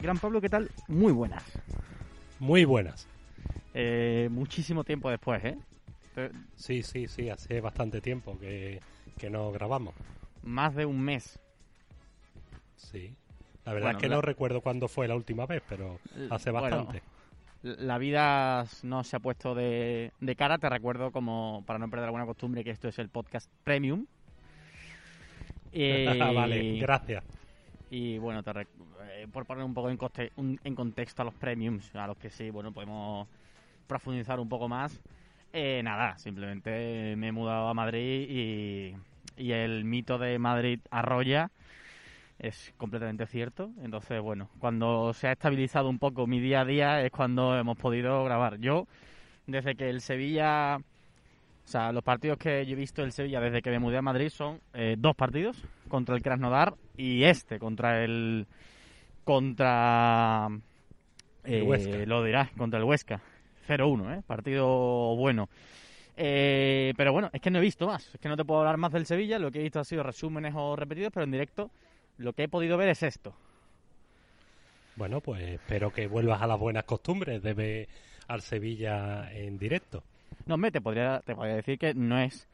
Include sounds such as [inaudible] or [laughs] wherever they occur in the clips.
Gran Pablo, ¿qué tal? Muy buenas. Muy buenas. Eh, muchísimo tiempo después, ¿eh? Sí, sí, sí, hace bastante tiempo que, no grabamos. Más de un mes. Sí. La verdad es que no recuerdo cuándo fue la última vez, pero hace bastante. la vida no se ha puesto de, de, cara. Te recuerdo, como para no perder alguna costumbre, que esto es el podcast Premium. [laughs] vale, gracias. Y bueno, te, eh, por poner un poco en, contexto a los premiums, a los que sí, bueno, podemos profundizar un poco más. Eh, nada, simplemente me he mudado a Madrid y, y el mito de Madrid arrolla es completamente cierto. Entonces, bueno, cuando se ha estabilizado un poco mi día a día es cuando hemos podido grabar. Yo, desde que el Sevilla, o sea, los partidos que yo he visto del Sevilla desde que me mudé a Madrid son eh, dos partidos contra el Krasnodar y este contra el contra eh, lo dirás contra el Huesca. 0-1 ¿eh? partido bueno. Eh, pero bueno es que no he visto más. Es que no te puedo hablar más del Sevilla. Lo que he visto ha sido resúmenes o repetidos pero en directo lo que he podido ver es esto. Bueno pues espero que vuelvas a las buenas costumbres de ver al Sevilla en directo no me te podría te podría decir que no es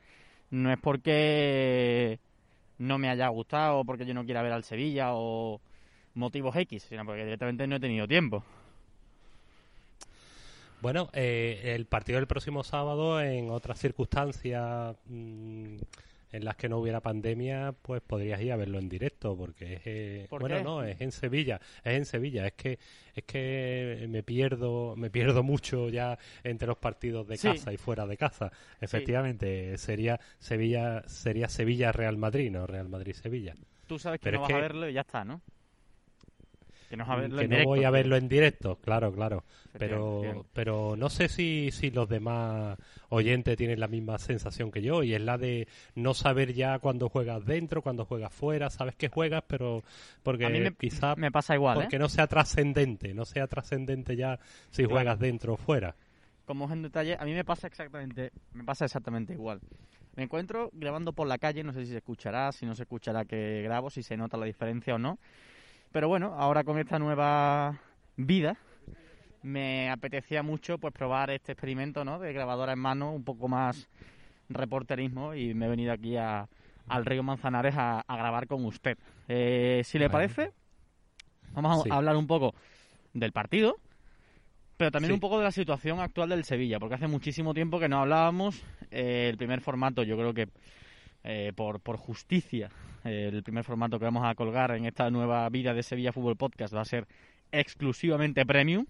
no es porque no me haya gustado porque yo no quiera ver al Sevilla o motivos X, sino porque directamente no he tenido tiempo. Bueno, eh, el partido del próximo sábado, en otras circunstancias mm, en las que no hubiera pandemia, pues podrías ir a verlo en directo, porque es, eh, bueno, no, es en Sevilla, es en Sevilla, es que es que me pierdo, me pierdo mucho ya entre los partidos de casa y fuera de casa. Efectivamente, sería Sevilla, sería Sevilla Real Madrid, no Real Madrid Sevilla. Tú sabes que no vas a verlo y ya está, ¿no? Que, no, voy a verlo en directo, claro, claro. Pero, pero no sé si, si los demás oyentes tienen la misma sensación que yo y es la de no saber ya cuando juegas dentro, cuando juegas fuera, sabes que juegas, pero porque me, quizá me pasa igual, porque ¿eh? no sea trascendente, no sea trascendente ya si juegas dentro o fuera. Como es en detalle, a mí me pasa exactamente, me pasa exactamente igual. Me encuentro grabando por la calle, no sé si se escuchará, si no se escuchará que grabo, si se nota la diferencia o no pero bueno, ahora con esta nueva vida me apetecía mucho pues probar este experimento ¿no? de grabadora en mano, un poco más reporterismo y me he venido aquí a, al río Manzanares a, grabar con usted. Eh, si le parece, vamos a hablar un poco del partido, pero también un poco de la situación actual del Sevilla, porque hace muchísimo tiempo que no hablábamos. Eh, el primer formato yo creo que eh, por, por justicia, el primer formato que vamos a colgar en esta nueva vida de Sevilla Fútbol Podcast va a ser exclusivamente premium.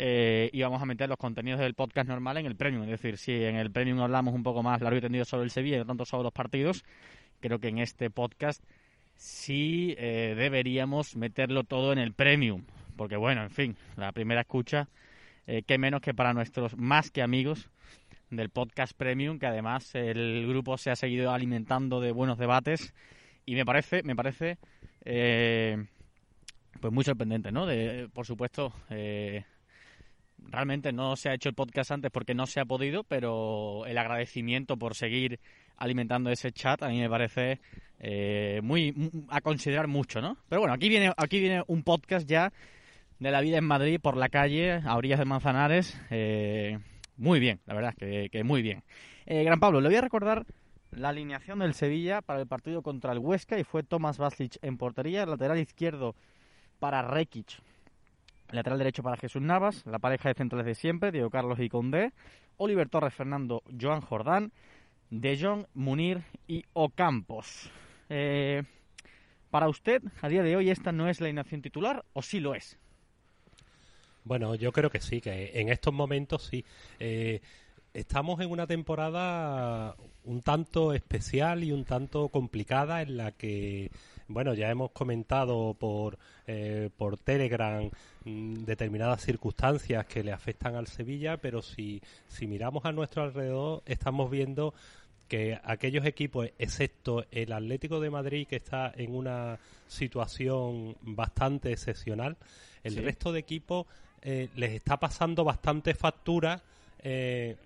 Eh, y vamos a meter los contenidos del podcast normal en el premium. Es decir, si en el premium hablamos un poco más largo y tendido sobre el Sevilla y no tanto sobre los partidos, creo que en este podcast sí deberíamos meterlo todo en el premium. Porque bueno, en fin, la primera escucha, qué menos que para nuestros más que amigos del podcast Premium, que además el grupo se ha seguido alimentando de buenos debates y me parece, me parece, eh, pues muy sorprendente, ¿no? De, por supuesto, eh, realmente no se ha hecho el podcast antes porque no se ha podido, pero el agradecimiento por seguir alimentando ese chat a mí me parece eh, muy a considerar mucho, ¿no? Pero bueno, aquí viene, aquí viene un podcast ya de la vida en Madrid por la calle a orillas de Manzanares. Eh, muy bien, la verdad que, muy bien. Eh, Gran Pablo, le voy a recordar la alineación del Sevilla para el partido contra el Huesca y fue Tomás Baslich en portería, lateral izquierdo para Rekic, lateral derecho para Jesús Navas, la pareja de centrales de siempre, Diego Carlos y Condé, Oliver Torres, Fernando, Joan Jordán, De Jong, Munir y Ocampos. Eh, para usted, a día de hoy, ¿esta no es la alineación titular o sí lo es? Bueno, yo creo que sí, que en estos momentos sí. Eh, estamos en una temporada un tanto especial y un tanto complicada en la que, bueno, ya hemos comentado por, eh, por Telegram mm, determinadas circunstancias que le afectan al Sevilla, pero si, si miramos a nuestro alrededor estamos viendo que aquellos equipos, excepto el Atlético de Madrid, que está en una situación bastante excepcional, el resto de equipos eh, les está pasando bastante factura eh,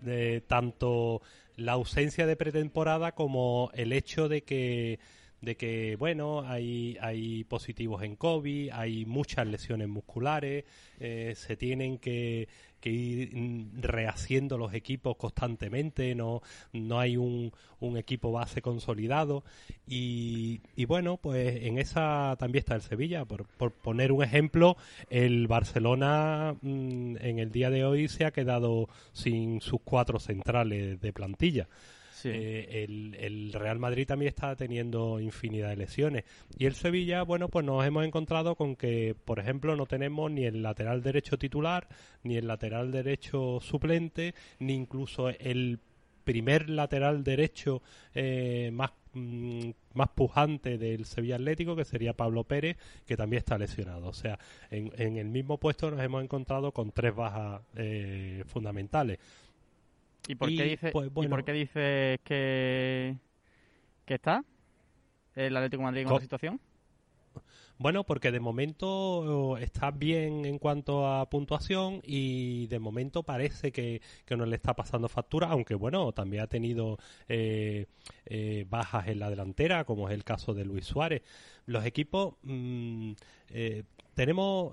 de tanto la ausencia de pretemporada como el hecho de que de que, bueno, hay, hay positivos en COVID, hay muchas lesiones musculares, eh, se tienen que, que ir rehaciendo los equipos constantemente, no, no hay un, un equipo base consolidado y, y, bueno, pues en esa también está el Sevilla. Por, por poner un ejemplo, el Barcelona mm, en el día de hoy se ha quedado sin sus cuatro centrales de plantilla. Eh, el, el, Real Madrid también está teniendo infinidad de lesiones. Y el Sevilla, bueno, pues nos hemos encontrado con que, por ejemplo, no tenemos ni el lateral derecho titular, ni el lateral derecho suplente, ni incluso el primer lateral derecho eh, más mm, más pujante del Sevilla Atlético, que sería Pablo Pérez, que también está lesionado. O sea, en, en el mismo puesto nos hemos encontrado con tres bajas eh, fundamentales. ¿Y por, qué, dice, pues, por qué dices que, que está el Atlético de Madrid en esta situación? Bueno, porque de momento está bien en cuanto a puntuación y de momento parece que, no le está pasando factura, aunque bueno, también ha tenido eh, eh, bajas en la delantera, como es el caso de Luis Suárez. Los equipos mm, eh, tenemos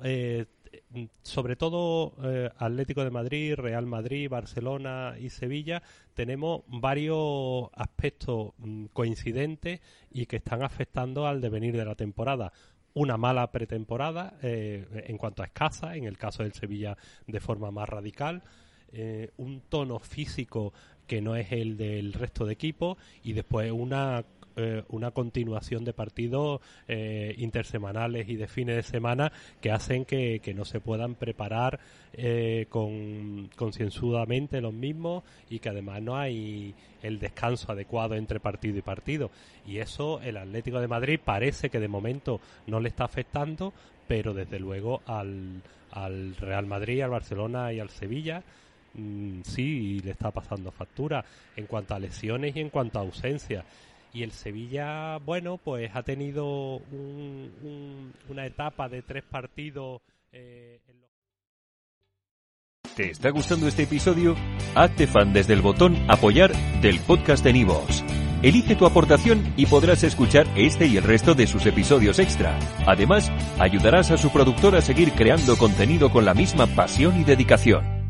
sobre todo Atlético de Madrid, Real Madrid, Barcelona y Sevilla, tenemos varios aspectos mm, coincidentes y que están afectando al devenir de la temporada. Una mala pretemporada eh, en cuanto a escasa, en el caso del Sevilla de forma más radical, eh, un tono físico que no es el del resto de equipos y después una eh, una continuación de partidos eh, intersemanales y de fines de semana que hacen que, no se puedan preparar eh, con, concienzudamente los mismos y que además no hay el descanso adecuado entre partido y partido. Y eso el Atlético de Madrid parece que de momento no le está afectando, pero desde luego al, al Real Madrid, al Barcelona y al Sevilla mm, sí le está pasando factura en cuanto a lesiones y en cuanto a ausencia y el Sevilla, bueno, pues ha tenido una etapa de tres partidos. Eh, ¿Te está gustando este episodio? Hazte fan desde el botón Apoyar del podcast de Nivos. Elige tu aportación y podrás escuchar este y el resto de sus episodios extra. Además, ayudarás a su productor a seguir creando contenido con la misma pasión y dedicación.